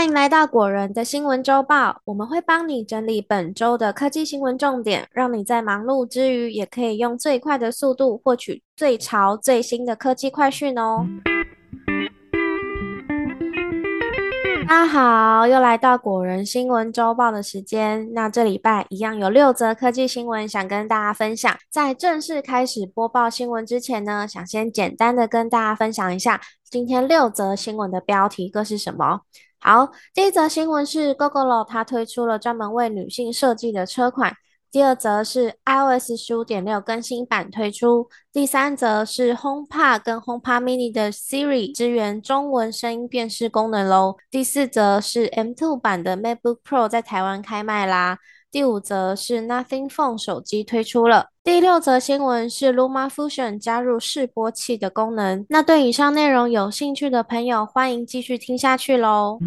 欢迎来到果仁的新闻周报，我们会帮你整理本周的科技新闻重点，让你在忙碌之余也可以用最快的速度获取最潮最新的科技快讯哦。大家好，又来到果仁新闻周报的时间。那这礼拜一样有六则科技新闻想跟大家分享。在正式开始播报新闻之前呢，想先简单的跟大家分享一下今天六则新闻的标题各是什么。好，第一则新闻是 Google 它推出了专门为女性设计的车款。第二则是 iOS 十五点六更新版推出。第三则是 HomePod 跟 HomePod Mini 的 Siri 支援中文声音辨识功能喽。第四则是 M2 版的 MacBook Pro 在台湾开卖啦。第五则是 Nothing Phone 手机推出了。第六则新闻是 LumaFusion 加入示波器的功能。那对以上内容有兴趣的朋友，欢迎继续听下去喽。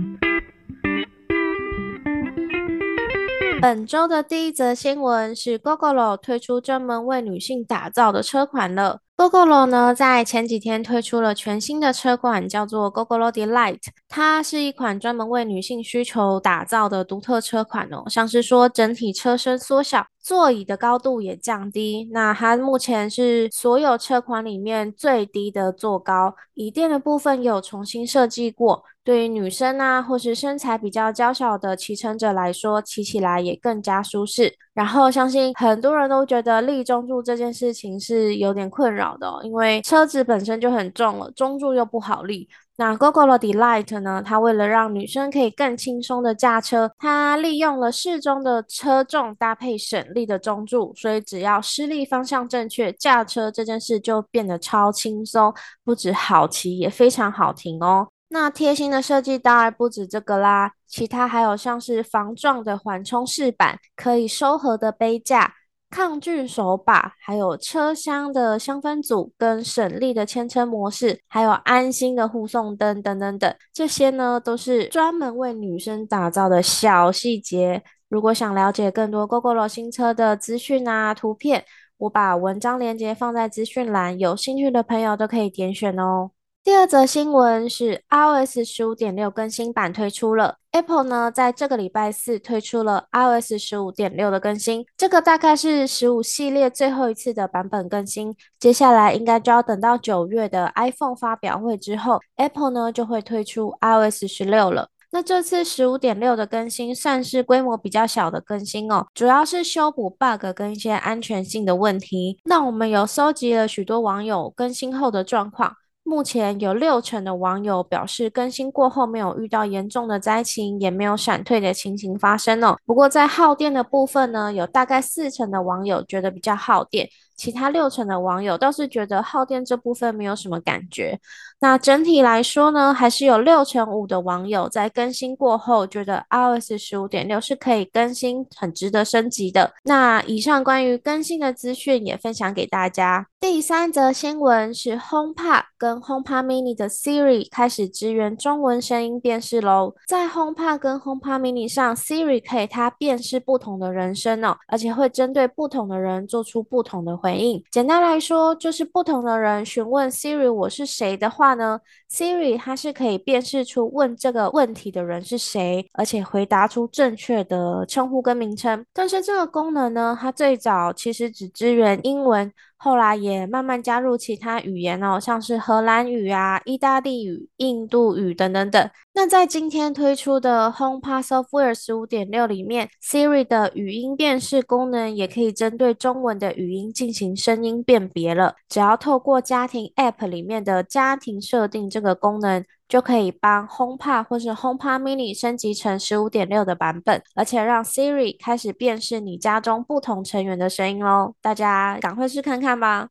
本周的第一则新闻是 Google 推出专门为女性打造的车款了。Gogolo 呢，在前几天推出了全新的车款，叫做 Gogolo Delight。它是一款专门为女性需求打造的独特车款哦，像是说整体车身缩小，座椅的高度也降低。那它目前是所有车款里面最低的坐高，椅垫的部分有重新设计过。对于女生啊，或是身材比较娇小的骑乘者来说，骑起来也更加舒适。然后相信很多人都觉得立中柱这件事情是有点困扰的，因为车子本身就很重了，中柱又不好立。那 Google Delight 呢？它为了让女生可以更轻松的驾车，它利用了适中的车重搭配省力的中柱，所以只要施力方向正确，驾车这件事就变得超轻松，不止好骑，也非常好停哦。那贴心的设计当然不止这个啦，其他还有像是防撞的缓冲饰板、可以收合的杯架、抗菌手把，还有车厢的香氛组跟省力的牵车模式，还有安心的护送灯等等等，这些呢都是专门为女生打造的小细节。如果想了解更多 GoGo 新车的资讯啊、图片，我把文章链接放在资讯栏，有兴趣的朋友都可以点选哦。第二则新闻是 iOS 十五点六更新版推出了。Apple 呢，在这个礼拜四推出了 iOS 十五点六的更新，这个大概是十五系列最后一次的版本更新。接下来应该就要等到九月的 iPhone 发表会之后，Apple 呢就会推出 iOS 十六了。那这次十五点六的更新算是规模比较小的更新哦，主要是修补 bug 跟一些安全性的问题。那我们有搜集了许多网友更新后的状况。目前有六成的网友表示，更新过后没有遇到严重的灾情，也没有闪退的情形发生哦。不过在耗电的部分呢，有大概四成的网友觉得比较耗电。其他六成的网友倒是觉得耗电这部分没有什么感觉。那整体来说呢，还是有六成五的网友在更新过后觉得 iOS 十五点六是可以更新，很值得升级的。那以上关于更新的资讯也分享给大家。第三则新闻是 HomePod 跟 HomePod Mini 的 Siri 开始支援中文声音辨识喽。在 HomePod 跟 HomePod Mini 上，Siri 可以它辨识不同的人声哦，而且会针对不同的人做出不同的。回应简单来说，就是不同的人询问 Siri 我是谁的话呢，Siri 它是可以辨识出问这个问题的人是谁，而且回答出正确的称呼跟名称。但是这个功能呢，它最早其实只支援英文。后来也慢慢加入其他语言哦，像是荷兰语啊、意大利语、印度语等等等。那在今天推出的 HomePod Software 十五点六里面，Siri 的语音辨识功能也可以针对中文的语音进行声音辨别了。只要透过家庭 App 里面的家庭设定这个功能。就可以帮 HomePod 或是 HomePod Mini 升级成十五点六的版本，而且让 Siri 开始辨识你家中不同成员的声音喽！大家赶快去看看吧。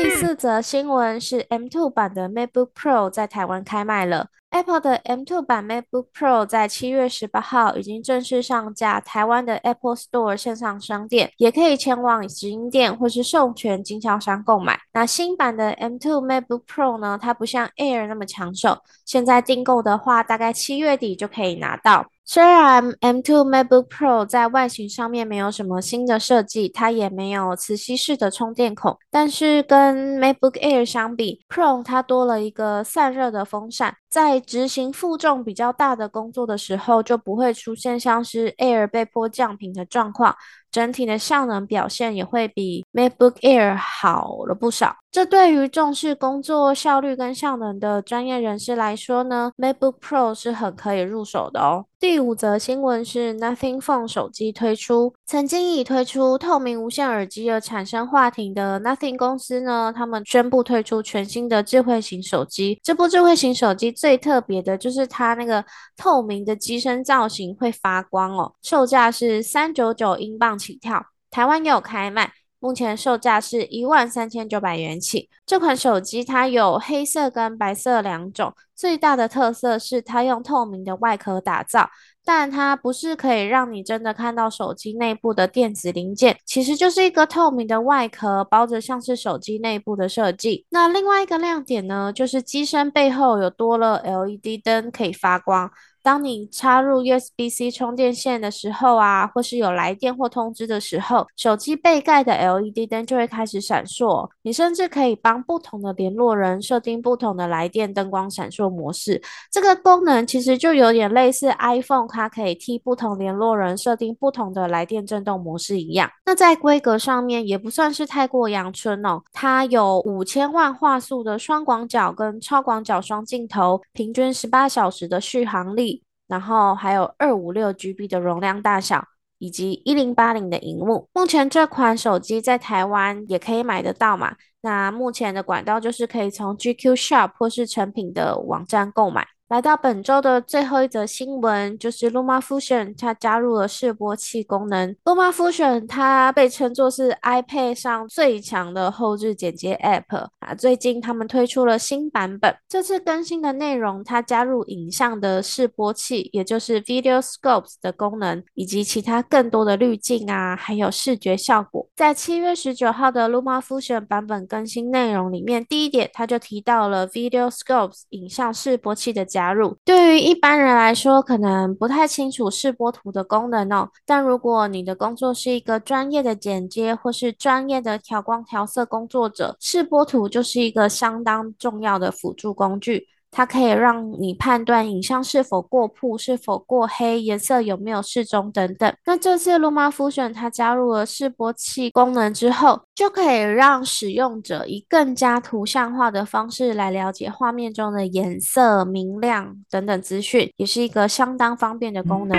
第四则新闻是 M2 版的 MacBook Pro 在台湾开卖了。Apple 的 M2 版 MacBook Pro 在七月十八号已经正式上架台湾的 Apple Store 线上商店，也可以前往直营店或是授权经销商购买。那新版的 M2 MacBook Pro 呢？它不像 Air 那么抢手，现在订购的话，大概七月底就可以拿到。虽然 M2 MacBook Pro 在外形上面没有什么新的设计，它也没有磁吸式的充电孔，但是跟 MacBook Air 相比，Pro 它多了一个散热的风扇，在执行负重比较大的工作的时候，就不会出现像是 Air 被迫降频的状况。整体的效能表现也会比 MacBook Air 好了不少。这对于重视工作效率跟效能的专业人士来说呢，MacBook Pro 是很可以入手的哦。第五则新闻是 Nothing Phone 手机推出。曾经以推出透明无线耳机而产生话题的 Nothing 公司呢，他们宣布推出全新的智慧型手机。这部智慧型手机最特别的就是它那个透明的机身造型会发光哦。售价是三九九英镑起跳，台湾也有开卖。目前售价是一万三千九百元起。这款手机它有黑色跟白色两种，最大的特色是它用透明的外壳打造，但它不是可以让你真的看到手机内部的电子零件，其实就是一个透明的外壳包着像是手机内部的设计。那另外一个亮点呢，就是机身背后有多了 LED 灯可以发光。当你插入 USB-C 充电线的时候啊，或是有来电或通知的时候，手机背盖的 LED 灯就会开始闪烁。你甚至可以帮不同的联络人设定不同的来电灯光闪烁模式。这个功能其实就有点类似 iPhone，它可以替不同联络人设定不同的来电震动模式一样。那在规格上面也不算是太过阳春哦，它有五千万画素的双广角跟超广角双镜头，平均十八小时的续航力。然后还有二五六 GB 的容量大小，以及一零八零的荧幕。目前这款手机在台湾也可以买得到嘛？那目前的管道就是可以从 GQ Shop 或是成品的网站购买。来到本周的最后一则新闻，就是 Luma Fusion 它加入了示波器功能。Luma Fusion 它被称作是 iPad 上最强的后置剪接 App 啊。最近他们推出了新版本，这次更新的内容它加入影像的示波器，也就是 Video Scopes 的功能，以及其他更多的滤镜啊，还有视觉效果。在七月十九号的 Luma Fusion 版本更新内容里面，第一点它就提到了 Video Scopes 影像示波器的加。加入对于一般人来说，可能不太清楚示波图的功能哦。但如果你的工作是一个专业的剪接或是专业的调光调色工作者，示波图就是一个相当重要的辅助工具。它可以让你判断影像是否过曝、是否过黑、颜色有没有适中等等。那这次 Luma Fusion 它加入了示波器功能之后，就可以让使用者以更加图像化的方式来了解画面中的颜色、明亮等等资讯，也是一个相当方便的功能。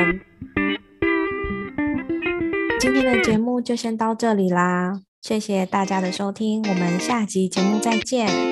今天的节目就先到这里啦，谢谢大家的收听，我们下集节目再见。